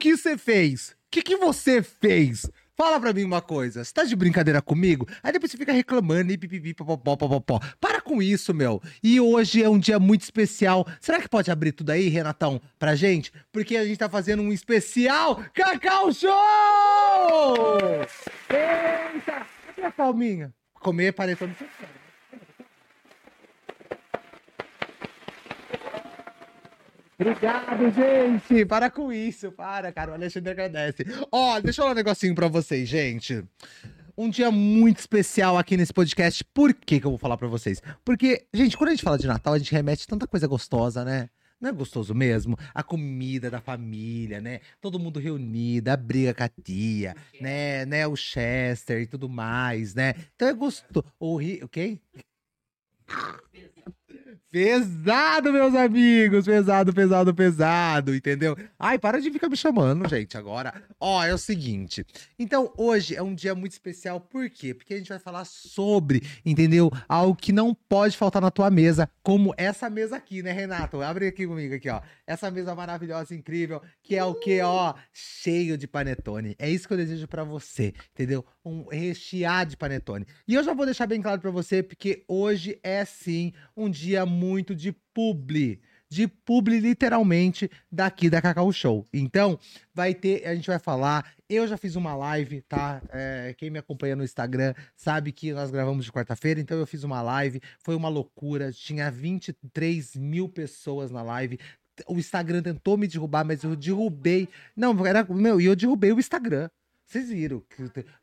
que você fez? O que, que você fez? Fala pra mim uma coisa, você tá de brincadeira comigo? Aí depois você fica reclamando e pipipi, popopó, popopó. Para com isso, meu. E hoje é um dia muito especial. Será que pode abrir tudo aí, Renatão, pra gente? Porque a gente tá fazendo um especial Cacau Show! Eita! Cadê a palminha? Comer panetone social. Obrigado, gente! Para com isso, para, cara. O Alexandre agradece. Ó, deixa eu falar um negocinho pra vocês, gente. Um dia muito especial aqui nesse podcast. Por que, que eu vou falar pra vocês? Porque, gente, quando a gente fala de Natal, a gente remete tanta coisa gostosa, né? Não é gostoso mesmo? A comida da família, né? Todo mundo reunido, a briga com a tia, né? né? O Chester e tudo mais, né? Então é gostoso. O ri... O quê? Pesado, meus amigos. Pesado, pesado, pesado, entendeu? Ai, para de ficar me chamando, gente, agora. Ó, é o seguinte. Então, hoje é um dia muito especial. Por quê? Porque a gente vai falar sobre, entendeu? Algo que não pode faltar na tua mesa, como essa mesa aqui, né, Renato? Abre aqui comigo, aqui, ó. Essa mesa maravilhosa, incrível, que é o quê, ó? Cheio de panetone. É isso que eu desejo para você, entendeu? Um recheado de panetone. E eu já vou deixar bem claro para você, porque hoje é sim um dia muito muito de publi. De publi, literalmente, daqui da Cacau Show. Então, vai ter, a gente vai falar. Eu já fiz uma live, tá? É, quem me acompanha no Instagram sabe que nós gravamos de quarta-feira, então eu fiz uma live. Foi uma loucura. Tinha 23 mil pessoas na live o Instagram tentou me derrubar, mas eu derrubei. Não, era meu, e eu derrubei o Instagram. Vocês viram?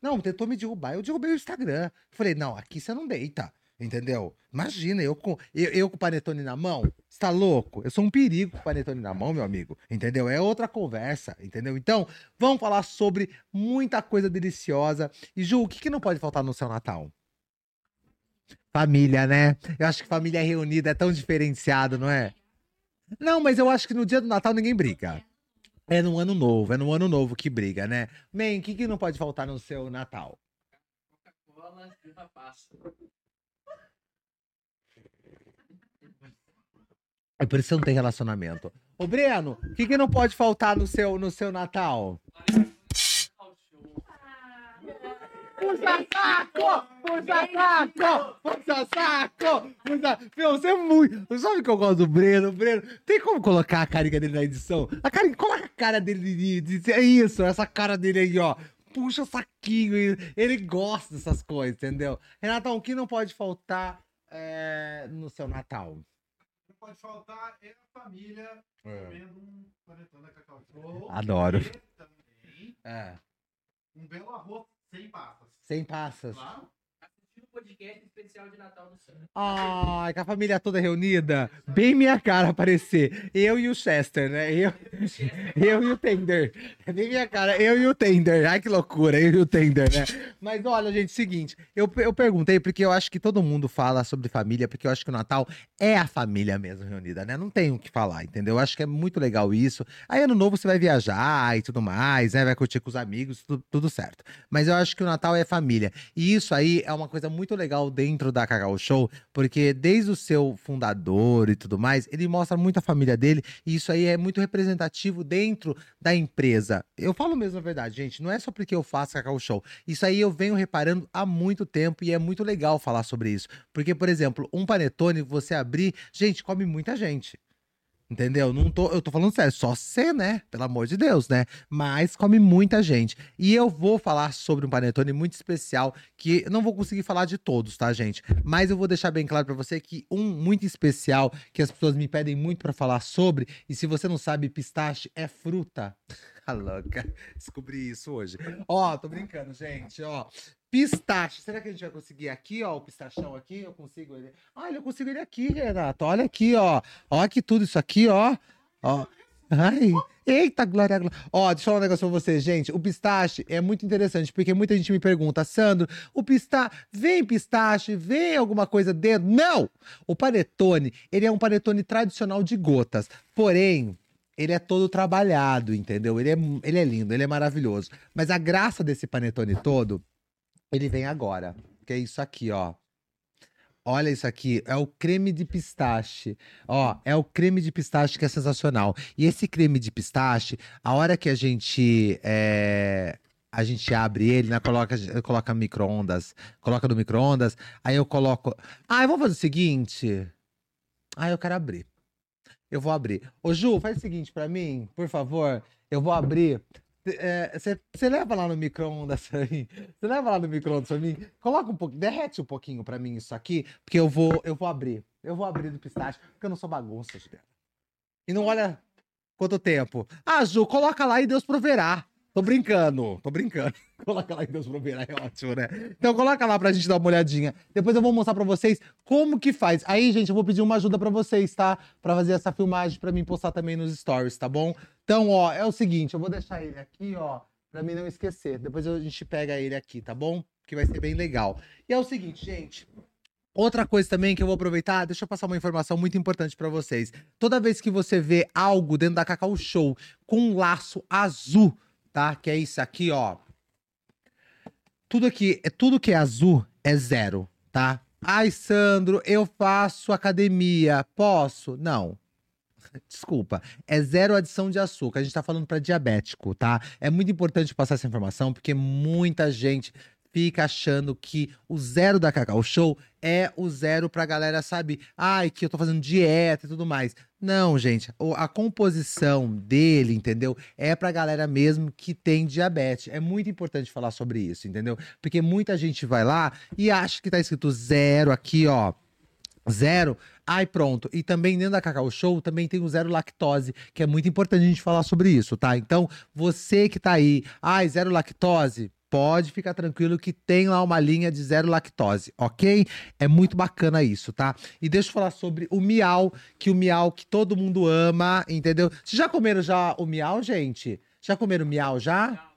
Não, tentou me derrubar, eu derrubei o Instagram. Falei, não, aqui você não deita. Entendeu? Imagina, eu com, eu, eu com panetone na mão, você tá louco? Eu sou um perigo com panetone na mão, meu amigo. Entendeu? É outra conversa, entendeu? Então, vamos falar sobre muita coisa deliciosa. E Ju, o que, que não pode faltar no seu Natal? Família, né? Eu acho que família reunida é tão diferenciado, não é? Não, mas eu acho que no dia do Natal ninguém briga. É no ano novo, é no ano novo que briga, né? Man, o que, que não pode faltar no seu Natal? Coca-Cola e uma pasta. É por isso que você não tem relacionamento. Ô, Breno, o que, que não pode faltar no seu, no seu Natal? Puxa saco! Puxa saco! Puxa saco! Puxa... Meu, você é muito. Sabe que eu gosto do Breno? Breno, tem como colocar a carinha dele na edição? A coloca a cara dele de, É isso, essa cara dele aí, ó. Puxa saquinho. Ele gosta dessas coisas, entendeu? Renatão, o que não pode faltar é, no seu Natal? Pode faltar é a família é. comendo um panetone da Cacau Show. Adoro. E também é. um belo arroz sem passas. Sem passas. Claro podcast especial de Natal do Santos. Ai, com a família toda reunida. Bem minha cara aparecer. Eu e o Chester, né? Eu, eu e o Tender. É bem minha cara. Eu e o Tender. Ai, que loucura. Eu e o Tender, né? Mas olha, gente, seguinte. Eu, eu perguntei porque eu acho que todo mundo fala sobre família, porque eu acho que o Natal é a família mesmo reunida, né? Não tem o que falar, entendeu? Eu acho que é muito legal isso. Aí ano novo você vai viajar e tudo mais, né? Vai curtir com os amigos, tudo, tudo certo. Mas eu acho que o Natal é família. E isso aí é uma coisa muito muito legal dentro da Cacau Show, porque desde o seu fundador e tudo mais, ele mostra muito a família dele, e isso aí é muito representativo dentro da empresa. Eu falo mesmo a verdade, gente, não é só porque eu faço Cacau Show. Isso aí eu venho reparando há muito tempo e é muito legal falar sobre isso. Porque, por exemplo, um panetone, você abrir, gente, come muita gente. Entendeu? Não tô, eu tô falando sério, só você, né? Pelo amor de Deus, né? Mas come muita gente. E eu vou falar sobre um panetone muito especial que não vou conseguir falar de todos, tá, gente? Mas eu vou deixar bem claro para você que um muito especial que as pessoas me pedem muito para falar sobre, e se você não sabe, pistache é fruta. A louca. Descobri isso hoje. Ó, tô brincando, gente, ó. Pistache. Será que a gente vai conseguir aqui, ó, o pistachão aqui? Eu consigo ele. Olha, eu consigo ele aqui, Renato. Olha aqui, ó. Olha que tudo isso aqui, ó. Ó. Ai, eita, glória, glória. Ó, deixa eu falar um negócio pra vocês, gente. O pistache é muito interessante, porque muita gente me pergunta, Sandro, o pistache, vem pistache, vem alguma coisa dentro? Não! O panetone, ele é um panetone tradicional de gotas. Porém, ele é todo trabalhado, entendeu? Ele é, ele é lindo, ele é maravilhoso. Mas a graça desse panetone todo ele vem agora, que é isso aqui, ó. Olha isso aqui, é o creme de pistache. Ó, é o creme de pistache que é sensacional. E esse creme de pistache, a hora que a gente é, a gente abre ele, né? Coloca, coloca micro-ondas, coloca no micro-ondas, aí eu coloco. Ah, eu vou fazer o seguinte. Ah, eu quero abrir. Eu vou abrir. Ô, Ju, faz o seguinte pra mim, por favor. Eu vou abrir. Você é, leva lá no micro-ondas pra mim? Você leva lá no micro-ondas pra mim? Coloca um pouquinho, derrete um pouquinho pra mim isso aqui, porque eu vou, eu vou abrir. Eu vou abrir do pistache, porque eu não sou bagunça, Juliana. E não olha quanto tempo. Ah, Ju, coloca lá e Deus proverá. Tô brincando, tô brincando. Coloca lá em Deus proverá, é ótimo, né? Então coloca lá pra gente dar uma olhadinha. Depois eu vou mostrar pra vocês como que faz. Aí, gente, eu vou pedir uma ajuda pra vocês, tá? Pra fazer essa filmagem pra mim postar também nos stories, tá bom? Então, ó, é o seguinte, eu vou deixar ele aqui, ó, pra mim não esquecer. Depois a gente pega ele aqui, tá bom? Que vai ser bem legal. E é o seguinte, gente. Outra coisa também que eu vou aproveitar, deixa eu passar uma informação muito importante para vocês. Toda vez que você vê algo dentro da Cacau Show com um laço azul, tá? Que é isso aqui, ó. Tudo aqui, é tudo que é azul é zero, tá? Ai, Sandro, eu faço academia, posso? Não. Desculpa, é zero adição de açúcar. A gente tá falando para diabético, tá? É muito importante passar essa informação porque muita gente fica achando que o zero da Cacau Show é o zero pra galera, sabe? Ai, que eu tô fazendo dieta e tudo mais. Não, gente, a composição dele, entendeu? É pra galera mesmo que tem diabetes. É muito importante falar sobre isso, entendeu? Porque muita gente vai lá e acha que tá escrito zero aqui, ó. Zero. Ai, pronto. E também dentro da Cacau Show também tem o zero lactose, que é muito importante a gente falar sobre isso, tá? Então, você que tá aí, ai, zero lactose, pode ficar tranquilo que tem lá uma linha de zero lactose, ok? É muito bacana isso, tá? E deixa eu falar sobre o miau, que o miau que todo mundo ama, entendeu? Vocês já comeram já o miau, gente? Já comeram miau já?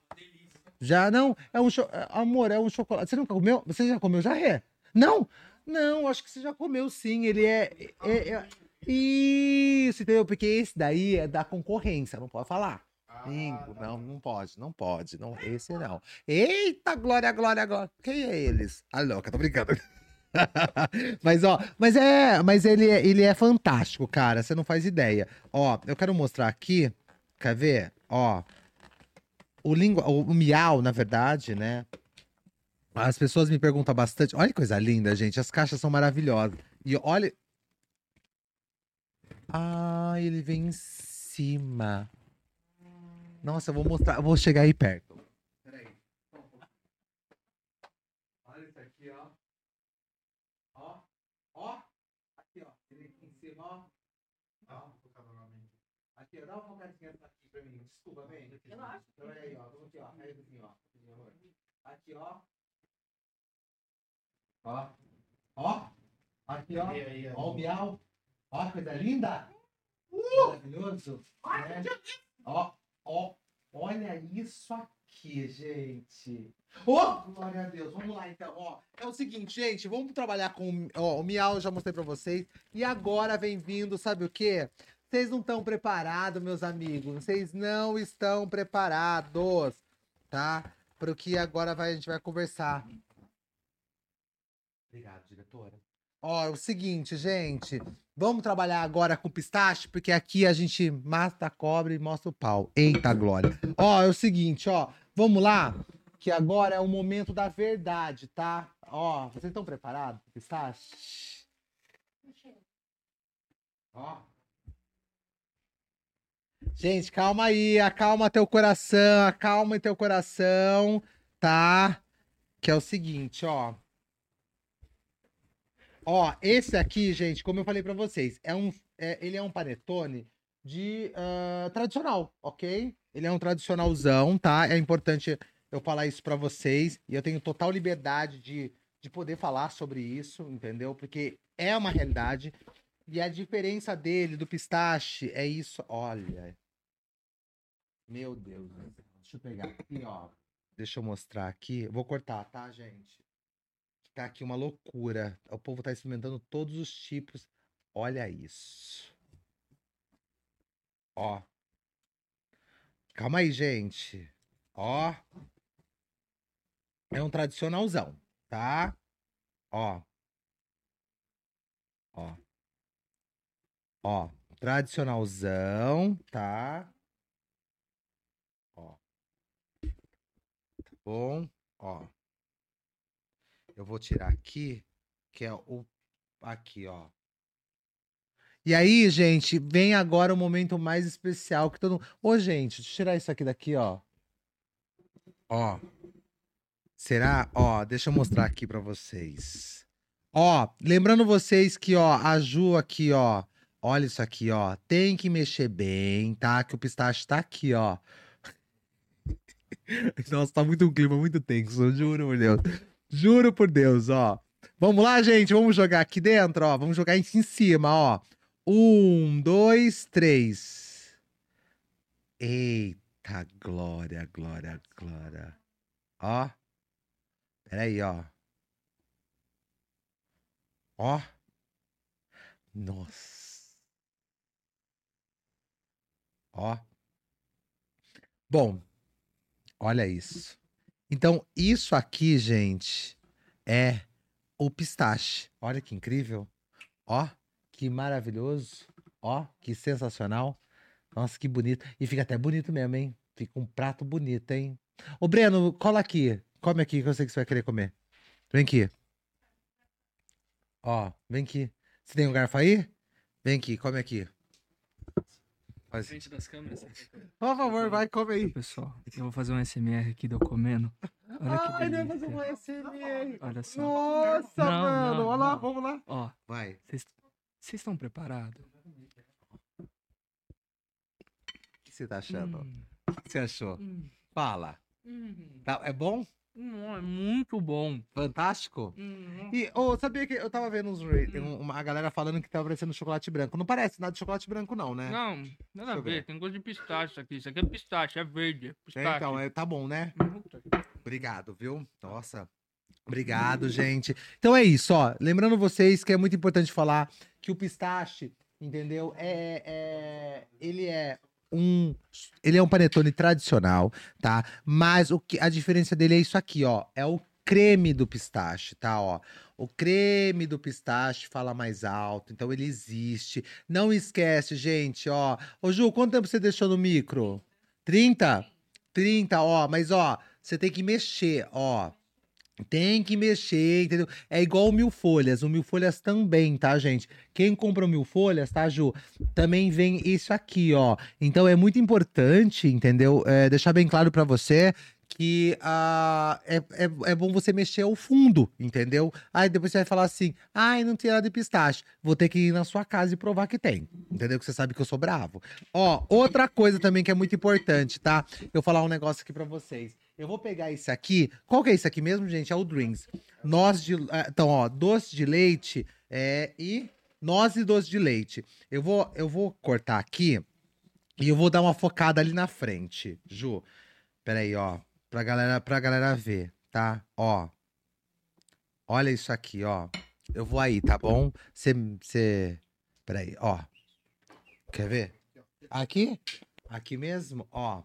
Já não? É um cho... amor, é um chocolate. Você nunca comeu? Você já comeu já é? Não? Não, acho que você já comeu sim. Ele é, é, é... isso, entendeu? Porque esse daí é da concorrência, não pode falar. Cinco, não, não pode, não pode, não, esse não. Eita, glória, glória, glória. Quem é eles? A ah, louca, tô brincando. mas ó, mas é, mas ele é, ele é fantástico, cara, você não faz ideia. Ó, eu quero mostrar aqui, quer ver? Ó, o língua, o, o miau, na verdade, né? As pessoas me perguntam bastante. Olha que coisa linda, gente. As caixas são maravilhosas. E olha. Ah, ele vem em cima. Nossa, eu vou mostrar, eu vou chegar aí perto. Peraí. Olha isso aqui, ó. Ó, ó. Aqui, ó. Aqui em cima, ó. Ó, Aqui, dá uma focadinha aqui pra mim. Desculpa, vem. Relaxa. Então aí, ó. Vamos aqui, ó. Aí, assim, ó. Aqui, ó. Ó. Ó. Aqui, ó. Ó o miau. Ó, coisa linda. Uh! Maravilhoso. Né? Ó. Ó, olha isso aqui, gente. Oh, glória a Deus. Vamos lá, então. Ó, é o seguinte, gente. Vamos trabalhar com ó, o Miau, eu já mostrei pra vocês. E agora vem vindo, sabe o quê? Vocês não estão preparados, meus amigos. Vocês não estão preparados, tá? Para o que agora vai, a gente vai conversar. Obrigado, diretora. Ó, é o seguinte, gente. Vamos trabalhar agora com pistache, porque aqui a gente mata a cobra e mostra o pau. Eita glória. Ó, é o seguinte, ó. Vamos lá, que agora é o momento da verdade, tá? Ó, vocês estão preparados pistache? Ó. Gente, calma aí, acalma teu coração, acalma teu coração, tá? Que é o seguinte, ó. Ó, esse aqui, gente, como eu falei para vocês, é um, é, ele é um panetone de uh, tradicional, ok? Ele é um tradicionalzão, tá? É importante eu falar isso para vocês e eu tenho total liberdade de, de poder falar sobre isso, entendeu? Porque é uma realidade e a diferença dele do pistache é isso. Olha, meu Deus, deixa eu pegar aqui, ó. Deixa eu mostrar aqui. vou cortar, tá, gente? Tá aqui uma loucura. O povo tá experimentando todos os tipos. Olha isso. Ó. Calma aí, gente. Ó. É um tradicionalzão, tá? Ó. Ó. Ó, tradicionalzão, tá? Ó. Tá bom? Ó. Eu vou tirar aqui, que é o aqui, ó. E aí, gente, vem agora o momento mais especial que todo mundo. Ô, gente, deixa eu tirar isso aqui daqui, ó. Ó. Será? Ó, deixa eu mostrar aqui pra vocês. Ó, lembrando vocês que, ó, a Ju aqui, ó. Olha isso aqui, ó. Tem que mexer bem, tá? Que o pistache tá aqui, ó. Nossa, tá muito um clima muito tenso, juro por Deus. Juro por Deus, ó. Vamos lá, gente, vamos jogar aqui dentro, ó. Vamos jogar em cima, ó. Um, dois, três. Eita, glória, glória, glória. Ó. Peraí, ó. Ó. Nossa. Ó. Bom, olha isso. Então, isso aqui, gente, é o pistache. Olha que incrível. Ó, que maravilhoso. Ó, que sensacional. Nossa, que bonito. E fica até bonito mesmo, hein? Fica um prato bonito, hein? Ô, Breno, cola aqui. Come aqui que eu sei que você vai querer comer. Vem aqui. Ó, vem aqui. Você tem um garfo aí? Vem aqui, come aqui. Faz- frente das câmeras. Por favor, vai, come aí. Pessoal, eu vou fazer um SMR aqui de eu comendo. Olha que Ai, né, fazer delícia. um ASMR. Olha só. Nossa, Não, mano. não, Olha lá, não. vamos lá. Ó, Vai. vocês vocês estão preparados? O que você tá achando? Hum, O que você achou? hum, Fala. hum, Tá- é bom? É muito bom. Fantástico? Hum, E, ô, sabia que eu tava vendo uns, um- uma a galera falando que tava parecendo chocolate branco. Não parece nada de chocolate branco, não, né? Não, nada a ver. ver. Tem gosto de pistache aqui. Isso aqui é pistache, é verde. É É, pistache. então, é, tá bom, né? Obrigado, viu? Nossa. Obrigado, gente. Então é isso, ó. Lembrando vocês que é muito importante falar que o pistache, entendeu? É, é- ele é um ele é um panetone tradicional, tá? Mas o que a diferença dele é isso aqui, ó. É o creme do pistache, tá? Ó, o creme do pistache fala mais alto, então ele existe. Não esquece, gente, ó. Ô Ju, quanto tempo você deixou no micro? 30? 30, ó, mas ó, você tem que mexer, ó. Tem que mexer, entendeu? É igual o mil folhas. O mil folhas também, tá, gente? Quem compra o mil folhas, tá, Ju? Também vem isso aqui, ó. Então é muito importante, entendeu? É, deixar bem claro pra você que ah, é, é, é bom você mexer ao fundo, entendeu? Aí depois você vai falar assim: ai, não tem nada de pistache. Vou ter que ir na sua casa e provar que tem. Entendeu? Que você sabe que eu sou bravo. Ó, outra coisa também que é muito importante, tá? Eu falar um negócio aqui pra vocês. Eu vou pegar esse aqui. Qual que é esse aqui mesmo, gente? É o Dreams. Noz de. ah, Então, ó, doce de leite é, e noz e doce de leite. Eu vou, eu vou cortar aqui e eu vou dar uma focada ali na frente, Ju. Peraí, ó. Pra galera, pra galera ver, tá? Ó. Olha isso aqui, ó. Eu vou aí, tá bom? Você. Você. Peraí, ó. Quer ver? Aqui? Aqui mesmo? Ó.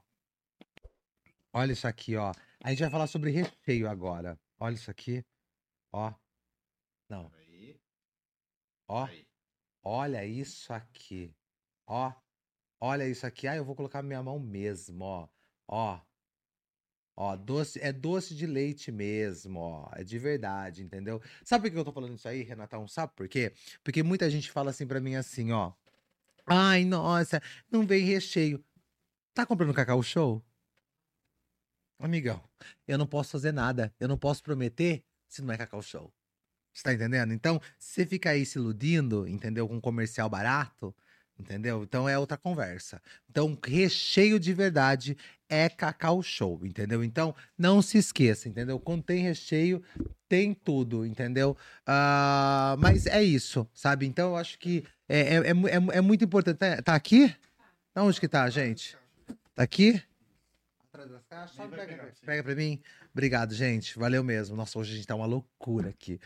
Olha isso aqui, ó. A gente vai falar sobre recheio agora. Olha isso aqui. Ó. Não. Ó. Olha isso aqui. Ó. Olha isso aqui. Ah, eu vou colocar minha mão mesmo, ó. Ó. Ó, doce, é doce de leite mesmo, ó. É de verdade, entendeu? Sabe por que eu tô falando isso aí, Renatão? Sabe por quê? Porque muita gente fala assim pra mim assim, ó. Ai, nossa, não vem recheio. Tá comprando Cacau Show? Amigão, eu não posso fazer nada. Eu não posso prometer se não é Cacau Show. Você tá entendendo? Então, se você fica aí se iludindo, entendeu? Com um comercial barato, entendeu? Então é outra conversa. Então, recheio de verdade é Cacau Show, entendeu? Então, não se esqueça, entendeu? Quando tem recheio, tem tudo, entendeu? Ah, mas é isso, sabe? Então, eu acho que é, é, é, é mu- muito importante. Tá, tá aqui? Onde que tá, gente? Tá aqui? Atrás das caixas? Só pega, pegar, pega pra mim. Obrigado, gente. Valeu mesmo. Nossa, hoje a gente tá uma loucura aqui.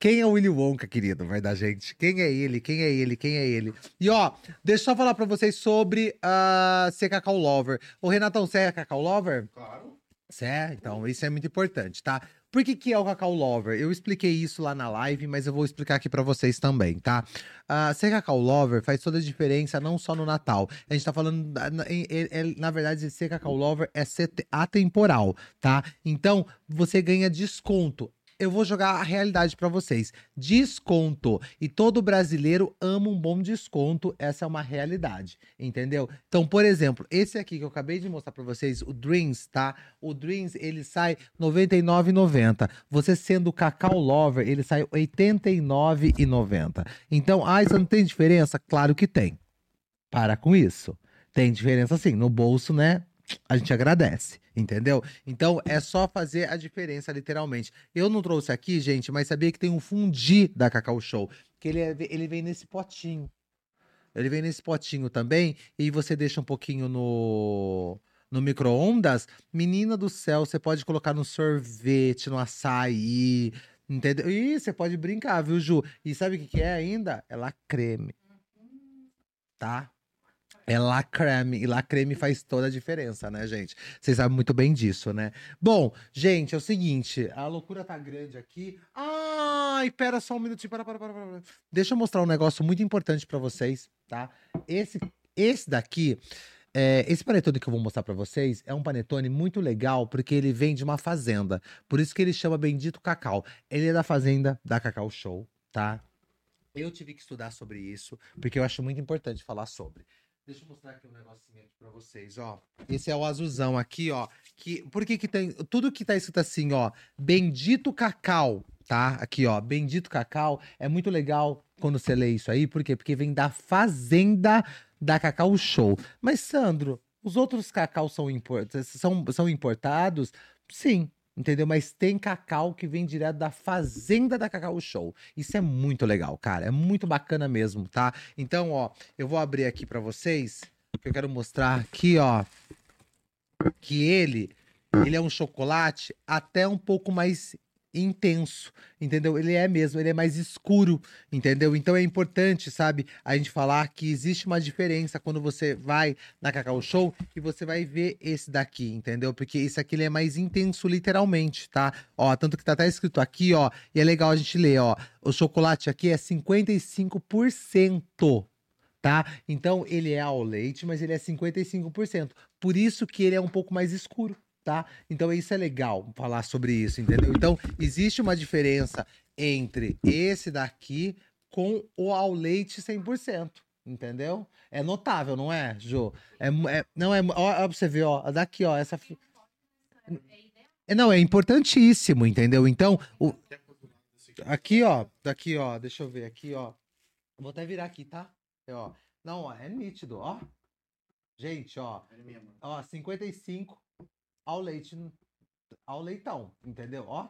Quem é o Willy Wonka, querido? Vai dar gente. Quem é ele? Quem é ele? Quem é ele? E ó, deixa eu só falar pra vocês sobre ah, ser Cacau Lover. Ô, Renatão, você é Cacau Lover? Claro. Você é? Então, isso é muito importante, tá? Por que, que é o Cacau Lover? Eu expliquei isso lá na live, mas eu vou explicar aqui pra vocês também, tá? Ah, ser Cacau Lover faz toda a diferença, não só no Natal. A gente tá falando, na, em- em- em- na verdade, ser Cacau Lover é ser te- atemporal, tá? Então, você ganha desconto. Eu vou jogar a realidade pra vocês. Desconto. E todo brasileiro ama um bom desconto. Essa é uma realidade, entendeu? Então, por exemplo, esse aqui que eu acabei de mostrar pra vocês, o Dreams, tá? O Dreams, ele sai R$ 99,90. Você sendo Cacau Lover, ele sai R$ 89,90. Então, ah, isso não tem diferença? Claro que tem. Para com isso. Tem diferença sim. No bolso, né? A gente agradece, entendeu? Então é só fazer a diferença, literalmente. Eu não trouxe aqui, gente, mas sabia que tem um fundi da Cacau Show. Que ele, é- ele vem nesse potinho. Ele vem nesse potinho também. E você deixa um pouquinho no, no micro-ondas. Menina do céu, você pode colocar no sorvete, no açaí. Entendeu? E você pode brincar, viu, Ju? E sabe o que, que é ainda? É la creme. Tá? É la creme. E la creme faz toda a diferença, né, gente? Vocês sabem muito bem disso, né? Bom, gente, é o seguinte. A loucura tá grande aqui. Ai, pera só um minutinho. Para, para, para, para. para. Deixa eu mostrar um negócio muito importante pra vocês, tá? Esse, esse daqui... é, esse panetone que eu vou mostrar pra vocês é um panetone muito legal porque ele vem de uma fazenda. Por isso que ele chama Bendito Cacau. Ele é da fazenda da Cacau Show, tá? Eu tive que estudar sobre isso porque eu acho muito importante falar sobre. Deixa eu mostrar aqui um negocinho aqui pra vocês, ó. Esse é o azulzão aqui, ó. Que, por que que tem... Tudo que tá escrito assim, ó. Bendito Cacau, tá? Aqui, ó. Bendito Cacau. É muito legal quando você lê isso aí. Por quê? Porque vem da fazenda da Cacau Show. Mas, Sandro, os outros cacau são, import... são, são importados? Sim. Entendeu? Mas tem cacau que vem direto da fazenda da Cacau Show. Isso é muito legal, cara. É muito bacana mesmo, tá? Então, ó, eu vou abrir aqui pra vocês, que eu quero mostrar aqui, ó, que ele, ele é um chocolate até um pouco mais intenso, entendeu? Ele é mesmo, ele é mais escuro, entendeu? Então é importante, sabe, a gente falar que existe uma diferença quando você vai na Cacau Show e você vai ver esse daqui, entendeu? Porque esse aqui ele é mais intenso literalmente, tá? Ó, tanto que tá até escrito aqui, ó, e é legal a gente ler, ó, o chocolate aqui é 55%, tá? Então ele é ao leite, mas ele é 55%. Por isso que ele é um pouco mais escuro, tá? Então isso é legal falar sobre isso, entendeu? Então existe uma diferença entre esse daqui com o ao leite 100%. Entendeu? É notável, não é, Jô? É, é- não é, ó, ó, pra você ver, ó, daqui, ó, essa é, não, é importantíssimo, entendeu? Então, o... aqui, ó, daqui, ó, deixa eu ver aqui, ó. Vou até virar aqui, tá? É, ó. Não, ó, é nítido, ó. Gente, ó, ó, 55 ao leite, ao leitão, entendeu? Ó,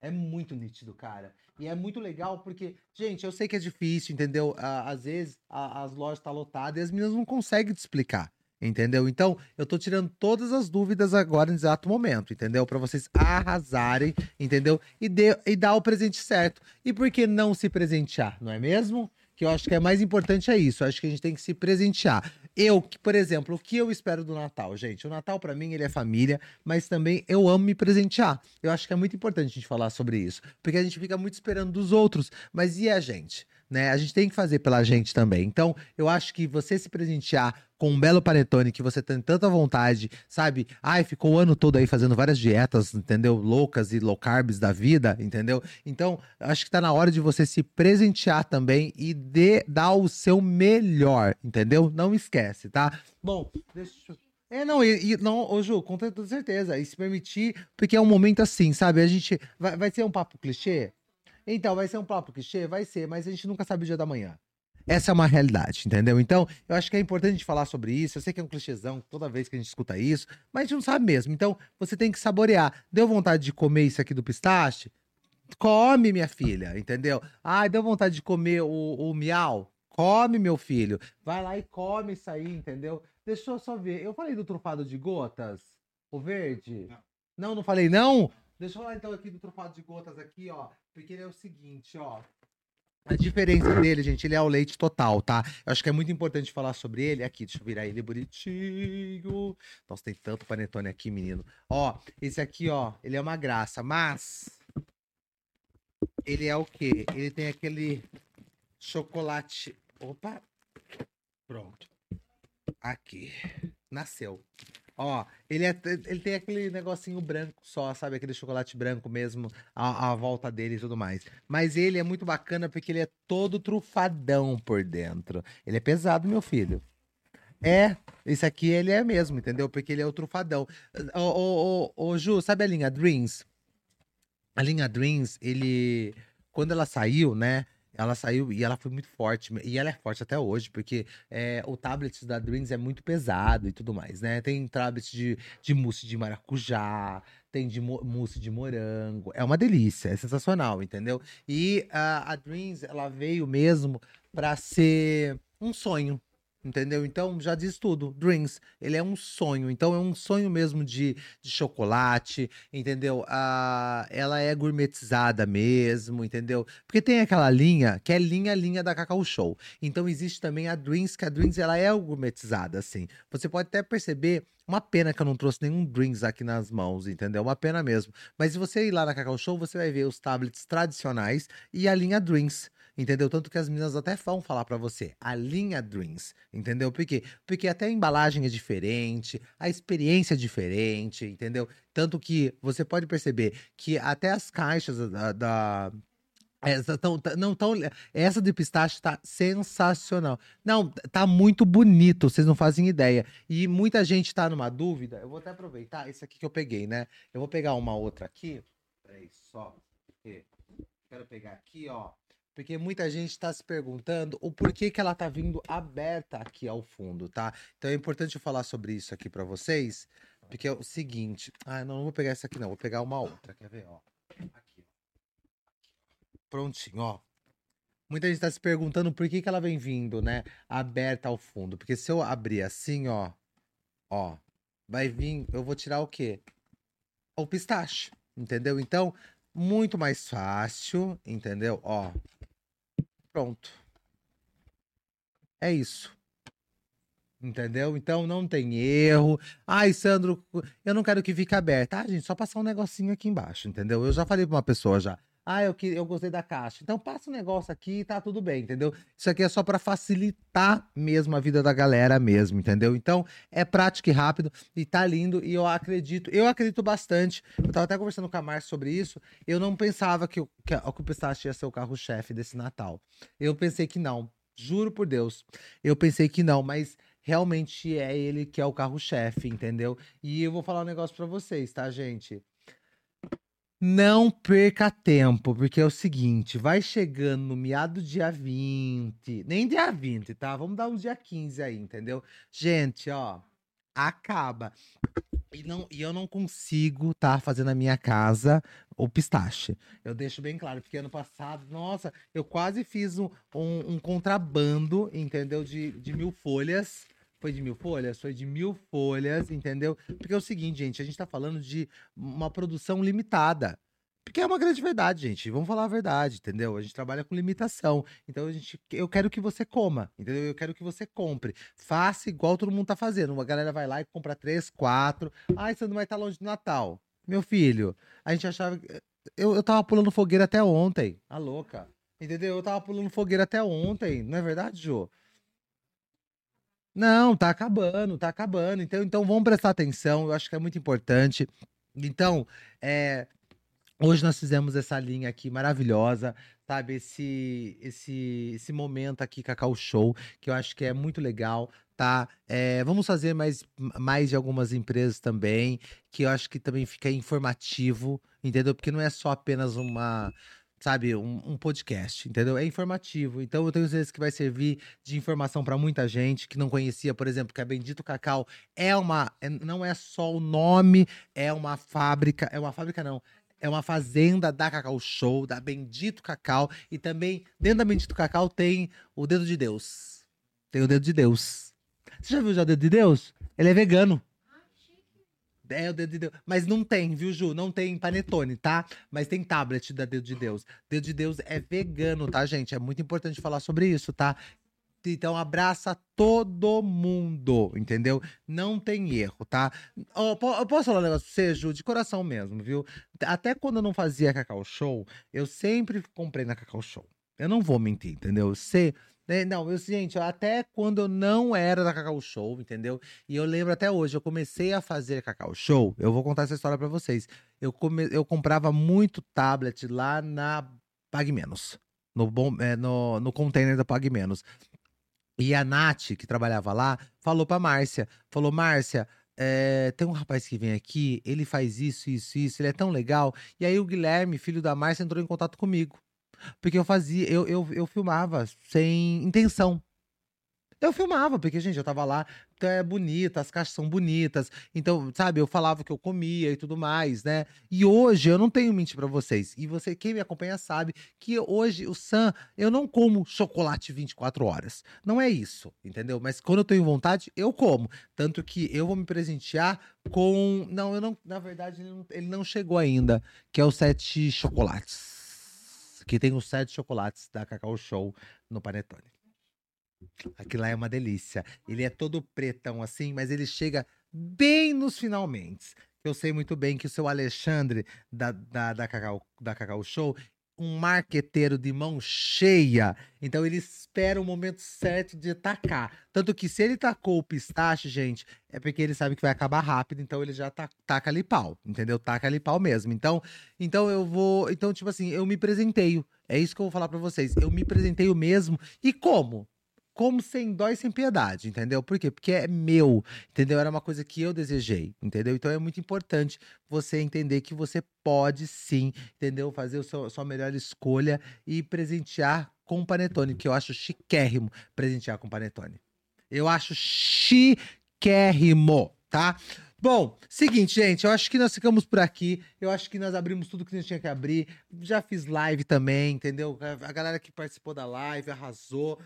é muito nítido, cara. E é muito legal porque, gente, eu sei que é difícil, entendeu? Às vezes a- as lojas estão lotadas e as meninas não conseguem te explicar. Entendeu? Então, eu tô tirando todas as dúvidas agora no exato momento, entendeu? Pra vocês arrasarem, entendeu? E, dê, e dar o presente certo. E por que não se presentear, não é mesmo? Que eu acho que é mais importante é isso. Eu acho que a gente tem que se presentear. Eu, por exemplo, o que eu espero do Natal, gente? O Natal, pra mim, ele é família, mas também eu amo me presentear. Eu acho que é muito importante a gente falar sobre isso. Porque a gente fica muito esperando dos outros. Mas e a gente? Né? A gente tem que fazer pela gente também. Então, eu acho que você se presentear com um belo panetone que você tem tanta vontade, sabe? Ai, ficou o ano todo aí fazendo várias dietas, entendeu? Loucas e low carbs da vida, entendeu? Então, acho que tá na hora de você se presentear também e dê, dar o seu melhor, entendeu? Não esquece, tá? Bom, deixa eu... É, não, e, e- não, ô Ju, com toda certeza. E se permitir, porque é um momento assim, sabe? A gente. Vai, vai ser um papo clichê? Então, vai ser um papo clichê? Vai ser, mas a gente nunca sabe o dia da manhã. Essa é uma realidade, entendeu? Então, eu acho que é importante a gente falar sobre isso. Eu sei que é um clichêzão toda vez que a gente escuta isso, mas a gente não sabe mesmo. Então, você tem que saborear. Deu vontade de comer isso aqui do pistache? Come, minha filha, entendeu? Ai, deu vontade de comer o, o miau? Come, meu filho. Vai lá e come isso aí, entendeu? Deixa eu só ver. Eu falei do trufado de gotas? O verde? Não. Não, não falei não? Deixa eu falar então aqui do trufado de gotas aqui, ó. Porque ele é o seguinte, ó. A diferença dele, gente, ele é o leite total, tá? Eu acho que é muito importante falar sobre ele. Aqui, deixa eu virar ele bonitinho. Nossa, tem tanto panetone aqui, menino. Ó, esse aqui, ó, ele é uma graça, mas ele é o quê? Ele tem aquele chocolate. Opa! Pronto. Aqui. Nasceu. Ó, ele, é, ele tem aquele negocinho branco só, sabe? Aquele chocolate branco mesmo, à volta dele e tudo mais. Mas ele é muito bacana porque ele é todo trufadão por dentro. Ele é pesado, meu filho. É, esse aqui ele é mesmo, entendeu? Porque ele é o trufadão. Ô, ô, ô, ô, Ju, sabe a linha Dreams? A linha Dreams, ele. Quando ela saiu, né? Ela saiu e ela foi muito forte. E ela é forte até hoje, porque é, o tablet da Dreams é muito pesado e tudo mais, né? Tem tablet de, de mousse de maracujá, tem de mo- mousse de morango. É uma delícia, é sensacional, entendeu? E a, a Dreams, ela veio mesmo pra ser um sonho. Entendeu? Então já diz tudo. Dreams, ele é um sonho. Então é um sonho mesmo de, de chocolate, entendeu? Ah, ela é gourmetizada mesmo, entendeu? Porque tem aquela linha que é linha linha da Cacau Show. Então existe também a Dreams, que a Dreams ela é gourmetizada, assim. Você pode até perceber. Uma pena que eu não trouxe nenhum Dreams aqui nas mãos, entendeu? Uma pena mesmo. Mas se você ir lá na Cacau Show, você vai ver os tablets tradicionais e a linha Dreams. Entendeu? Tanto que as meninas até vão falar pra você, a linha Dreams, entendeu? Por quê? Porque até a embalagem é diferente, a experiência é diferente, entendeu? Tanto que você pode perceber que até as caixas da. da- essa, tão, não tão, essa de pistache tá sensacional. Não, tá muito bonito, vocês não fazem ideia. E muita gente tá numa dúvida. Eu vou até aproveitar esse aqui que eu peguei, né? Eu vou pegar uma outra aqui. Peraí, só. Quero pegar aqui, ó. Porque muita gente está se perguntando o porquê que ela tá vindo aberta aqui ao fundo, tá? Então é importante eu falar sobre isso aqui para vocês, porque é o seguinte. Ah, não, não vou pegar essa aqui não, vou pegar uma outra, quer ver, ó. Aqui, ó. Prontinho, ó. Muita gente tá se perguntando por que que ela vem vindo, né, aberta ao fundo. Porque se eu abrir assim, ó, ó, vai vir, eu vou tirar o quê? O pistache, entendeu? Então, muito mais fácil, entendeu? Ó, Pronto. É isso. Entendeu? Então não tem erro. Ai, Sandro, eu não quero que fique aberto. Ah, gente, só passar um negocinho aqui embaixo, entendeu? Eu já falei pra uma pessoa já. Ah, eu, que, eu gostei da caixa. Então passa um negócio aqui e tá tudo bem, entendeu? Isso aqui é só pra facilitar mesmo a vida da galera mesmo, entendeu? Então é prático e rápido e tá lindo e eu acredito, eu acredito bastante. Eu tava até conversando com a Márcia sobre isso. Eu não pensava que, o- que, a- que o pistache ia ser o carro-chefe desse Natal. Eu pensei que não. Juro por Deus. Eu pensei que não, mas realmente é ele que é o carro-chefe, entendeu? E eu vou falar um negócio pra vocês, tá, gente? Não perca tempo, porque é o seguinte, vai chegando no meado dia 20, nem dia 20, tá? Vamos dar um dia 15 aí, entendeu? Gente, ó, acaba. E, não, e eu não consigo tá fazer na minha casa o pistache. Eu deixo bem claro, porque ano passado, nossa, eu quase fiz um, um, um contrabando, entendeu? De, de mil folhas. Foi de mil folhas? Foi de mil folhas, entendeu? Porque é o seguinte, gente, a gente tá falando de uma produção limitada. Porque é uma grande verdade, gente. Vamos falar a verdade, entendeu? A gente trabalha com limitação. Então a gente, eu quero que você coma, entendeu? Eu quero que você compre. Faça igual todo mundo tá fazendo. Uma galera vai lá e compra três, quatro. Ai, você não vai estar longe do Natal. Meu filho, a gente achava. Eu, eu tava pulando fogueira até ontem. A louca. Entendeu? Eu tava pulando fogueira até ontem. Não é verdade, Jô? Não, tá acabando, tá acabando. Então, então vamos prestar atenção. Eu acho que é muito importante. Então, é, Hoje nós fizemos essa linha aqui maravilhosa, sabe? Esse, esse, esse momento aqui, Cacau Show, que eu acho que é muito legal, tá? É, vamos fazer mais, mais de algumas empresas também, que eu acho que também fica informativo, entendeu? Porque não é só apenas uma, sabe, um, um podcast, entendeu? É informativo. Então eu tenho certeza que vai servir de informação para muita gente que não conhecia, por exemplo, que a Bendito Cacau é uma, é- não é só o nome, é uma fábrica, é uma fábrica não, é uma fazenda da Cacau Show, da Bendito Cacau. E também, dentro da Bendito Cacau, tem o dedo de Deus. Tem o dedo de Deus. Você já viu já o dedo de Deus? Ele é vegano. É o dedo de Deus. Mas não tem, viu, Ju? Não tem panetone, tá? Mas tem tablet da Dedo de Deus. Dedo de Deus é vegano, tá, gente? É muito importante falar sobre isso, tá? Então abraça todo mundo, entendeu? Não tem erro, tá? Po- eu posso falar um negócio pra você, Ju, de coração mesmo, viu? Até quando eu não fazia Cacau Show, eu sempre comprei na Cacau Show. Eu não vou mentir, entendeu? Você. né, Não, eu, gente, até quando eu não era da Cacau Show, entendeu? E eu lembro até hoje, eu comecei a fazer Cacau Show. Eu vou contar essa história pra vocês. Eu, come, eu comprava muito tablet lá na Pague Menos. No, bom, é, no, no container da Pague Menos. E a Nath, que trabalhava lá, falou pra Márcia: falou, Márcia. é, tem um rapaz que vem aqui, ele faz isso, isso, isso, ele é tão legal. E aí o Guilherme, filho da Márcia, entrou em contato comigo. Porque eu fazia, eu, eu, eu filmava sem intenção. Eu filmava, porque, gente, eu tava lá, é bonita, as caixas são bonitas. Então, sabe, eu falava que eu comia e tudo mais, né? E hoje eu não tenho mentir pra vocês. E você, quem me acompanha, sabe que hoje o Sam, eu não como chocolate 24 horas. Não é isso, entendeu? Mas quando eu tenho vontade, eu como. Tanto que eu vou me presentear com. Não, eu não. Na verdade, ele não chegou ainda, que é o sete chocolates. Que tem os sete chocolates da Cacau Show no Panetone. Aquilo lá é uma delícia. Ele é todo pretão assim, mas ele chega bem nos finalmente. Eu sei muito bem que o seu Alexandre da, da, da, Cacau, da Cacau Show, um marqueteiro de mão cheia. Então ele espera o momento certo de tacar. Tanto que se ele tacou o pistache, gente, é porque ele sabe que vai acabar rápido, então ele já ta- taca ali pau, entendeu? Taca ali pau mesmo. Então, então eu vou, então tipo assim, eu me presenteio. É isso que eu vou falar pra vocês. Eu me presenteio mesmo. E como? Como sem dó e sem piedade, entendeu? Por quê? Porque é meu, entendeu? Era uma coisa que eu desejei, entendeu? Então é muito importante você entender que você pode sim, entendeu? Fazer a sua, melhor escolha e presentear com panetone, que eu acho chiquérrimo presentear com panetone. Eu acho chiquérrimo, tá? Bom, seguinte, gente, eu acho que nós ficamos por aqui. Eu acho que nós abrimos tudo que a gente tinha que abrir. Já fiz live também, entendeu? A galera que participou da live arrasou.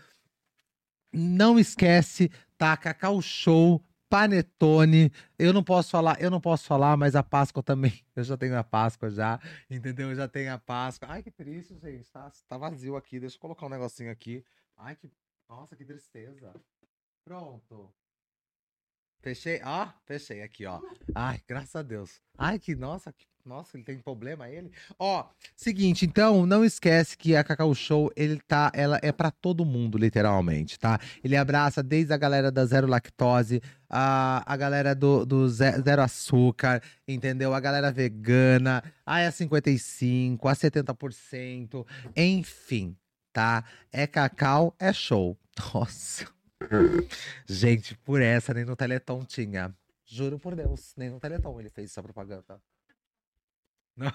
Não esquece, tá? Cacau Show, Panetone. Eu não posso falar, eu não posso falar, mas a Páscoa também. Eu já tenho a Páscoa já, entendeu? Eu já tenho a Páscoa. Ai, que triste, gente. Tá, tá vazio aqui. Deixa eu colocar um negocinho aqui. Ai, que. Nossa, que tristeza. Pronto. Fechei, ó, fechei aqui, ó. Ai, graças a Deus. Ai, que nossa, que, nossa, ele tem problema ele. Ó, seguinte, então, não esquece que a Cacau Show, ele tá, ela é pra todo mundo, literalmente, tá? Ele abraça desde a galera da zero lactose, a, a galera do, do ze- zero açúcar, entendeu? A galera vegana, a E55, a 70%, enfim, tá? É cacau, é show. Nossa. Gente, por essa nem no Teleton tinha. Juro por Deus, nem no Teleton ele fez essa propaganda. Não.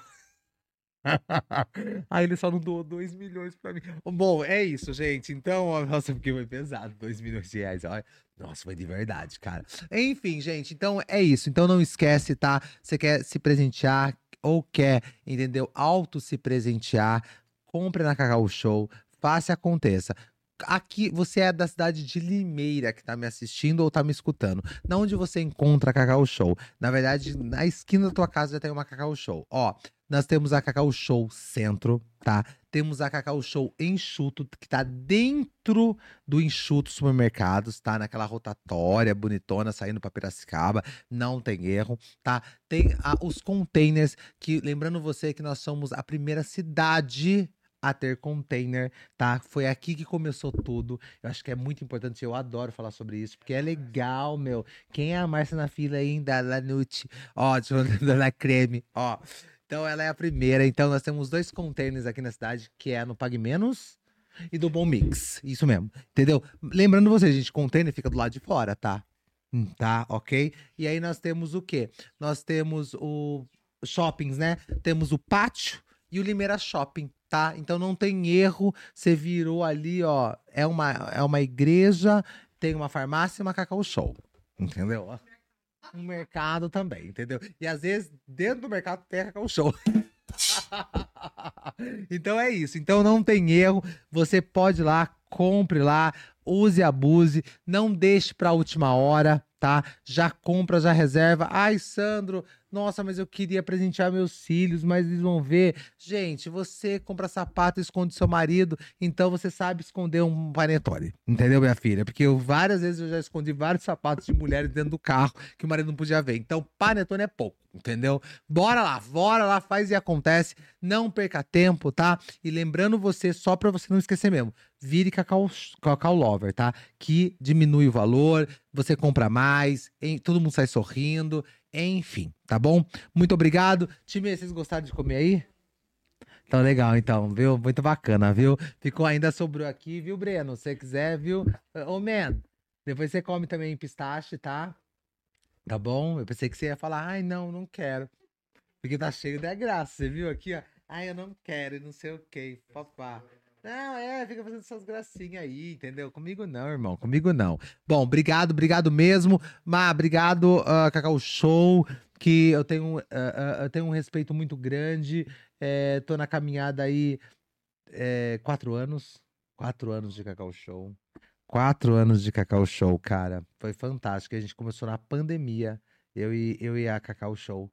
Aí ele só não doou 2 milhões pra mim. Bom, é isso, gente. Então, nossa, porque foi pesado, 2 milhões de reais. Olha. Nossa, foi de verdade, cara. Enfim, gente, então é isso. Então não esquece, tá? Você quer se presentear ou quer, entendeu? Auto se presentear, compre na Cacau Show, faça aconteça. Aqui, você é da cidade de Limeira que tá me assistindo ou tá me escutando. Na onde você encontra a Cacau Show? Na verdade, na esquina da tua casa já tem uma Cacau Show. Ó, nós temos a Cacau Show Centro, tá? Temos a Cacau Show Enxuto, que tá dentro do Enxuto Supermercados, tá? Naquela rotatória bonitona saindo pra Piracicaba, não tem erro, tá? Tem a- os containers, que lembrando você que nós somos a primeira cidade a ter container, tá? Foi aqui que começou tudo. Eu acho que é muito importante, eu adoro falar sobre isso, porque é legal, meu. Quem é a Márcia na fila ainda? Lanute, ó, deixa eu da La Creme, ó. Então ela é a primeira. Então nós temos dois containers aqui na cidade, que é no Pague Menos e do Bom Mix. Isso mesmo, entendeu? Lembrando vocês, gente, container fica do lado de fora, tá? Hum, Tá, ok? E aí nós temos o quê? Nós temos o shoppings, né? Temos o pátio e o Limeira Shopping, tá? Então não tem erro. Você virou ali, ó. É uma, é uma igreja, tem uma farmácia e uma Cacau Show. Entendeu? Um mercado também, entendeu? E às vezes, dentro do mercado tem a Cacau Show. então é isso. Então não tem erro. Você pode ir lá, compre lá, use e abuse. Não deixe pra última hora, tá? Já compra, já reserva. Ai, Sandro, nossa, mas eu queria presentear meus filhos, mas eles vão ver. Gente, você compra sapato esconde seu marido, então você sabe esconder um panetone. Entendeu, minha filha? Porque eu, várias vezes eu já escondi vários sapatos de mulheres dentro do carro que o marido não podia ver. Então, panetone é pouco, entendeu? Bora lá, bora lá, faz e acontece. Não perca tempo, tá? E lembrando você, só pra você não esquecer mesmo, vire Cacau, Cacau Lover, tá? Que diminui o valor, você compra mais, todo mundo sai sorrindo, enfim, tá bom? Muito obrigado. Time, vocês gostaram de comer aí? Então, legal, então, viu? Muito bacana, viu? Ficou ainda sobrou aqui, viu, Breno? Se você quiser, viu? Ô, man, depois você come também pistache, tá? Tá bom? Eu pensei que você ia falar, ai, não, não quero. Porque tá cheio de graça, você viu aqui, ó? Ai, eu não quero, não sei o que, papá. Não, é, fica fazendo essas gracinhas aí, entendeu? Comigo não, irmão, comigo não. Bom, obrigado, obrigado mesmo. Má, obrigado, uh, Cacau Show, que eu tenho, uh, uh, eu tenho um respeito muito grande. É, tô na caminhada aí é, quatro anos. Quatro anos de Cacau Show. Quatro anos de Cacau Show, cara. Foi fantástico. A gente começou na pandemia, eu e, eu e a Cacau Show.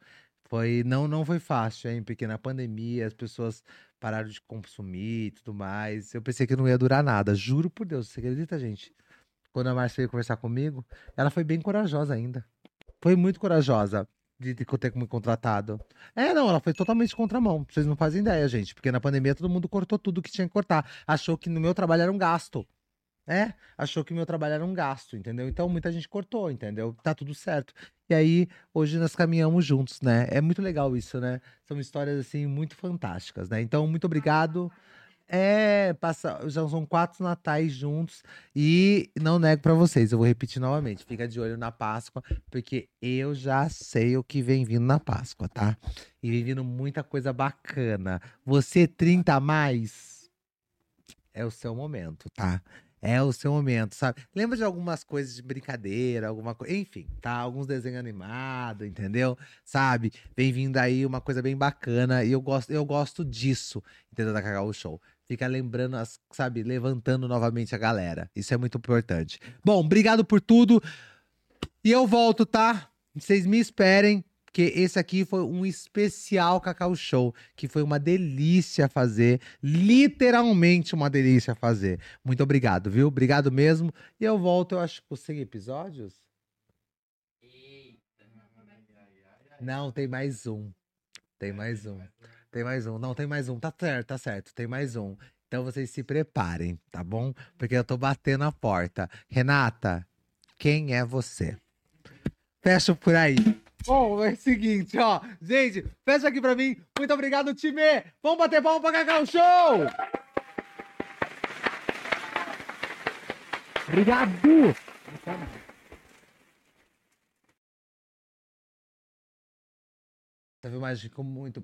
Foi, não, não foi fácil, hein? Porque na pandemia as pessoas pararam de consumir e tudo mais. Eu pensei que não ia durar nada. Juro por Deus, você acredita, gente? Quando a Márcia veio conversar comigo, ela foi bem corajosa ainda. Foi muito corajosa de, ter me contratado. É, não, ela foi totalmente contramão. Vocês não fazem ideia, gente. Porque na pandemia todo mundo cortou tudo que tinha que cortar. Achou que no meu trabalho era um gasto. É, achou que meu trabalho era um gasto, entendeu? Então muita gente cortou, entendeu? Tá tudo certo. E aí, hoje nós caminhamos juntos, né? É muito legal isso, né? São histórias, assim, muito fantásticas, né? Então, muito obrigado. É, passa, já são quatro natais juntos e não nego para vocês, eu vou repetir novamente. Fica de olho na Páscoa, porque eu já sei o que vem vindo na Páscoa, tá? E vem vindo muita coisa bacana. Você 30 a mais é o seu momento, tá? É o seu momento, sabe? Lembra de algumas coisas de brincadeira, alguma coisa, enfim, tá? Alguns desenhos animados, entendeu? Sabe? Vem vindo aí uma coisa bem bacana e eu gosto, eu gosto disso, entendeu? Da Cacau Show. Fica lembrando, as, sabe? Levantando novamente a galera. Isso é muito importante. Bom, obrigado por tudo. E eu volto, tá? Vocês me esperem porque esse aqui foi um especial Cacau Show, que foi uma delícia fazer, literalmente uma delícia fazer. Muito obrigado, viu? Obrigado mesmo. E eu volto, eu acho, com 100 episódios? Não, tem mais um. Tem mais um. Tem mais um. Não, tem mais um. Tá certo, tá certo. Tem mais um. Então vocês se preparem, tá bom? Porque eu tô batendo a porta. Renata, quem é você? Fecha por aí. Bom, é o seguinte, ó. Gente, fecha aqui pra mim. Muito obrigado, time. Vamos bater palma pra Cacau Show! Obrigado! Essa filmagem ficou muito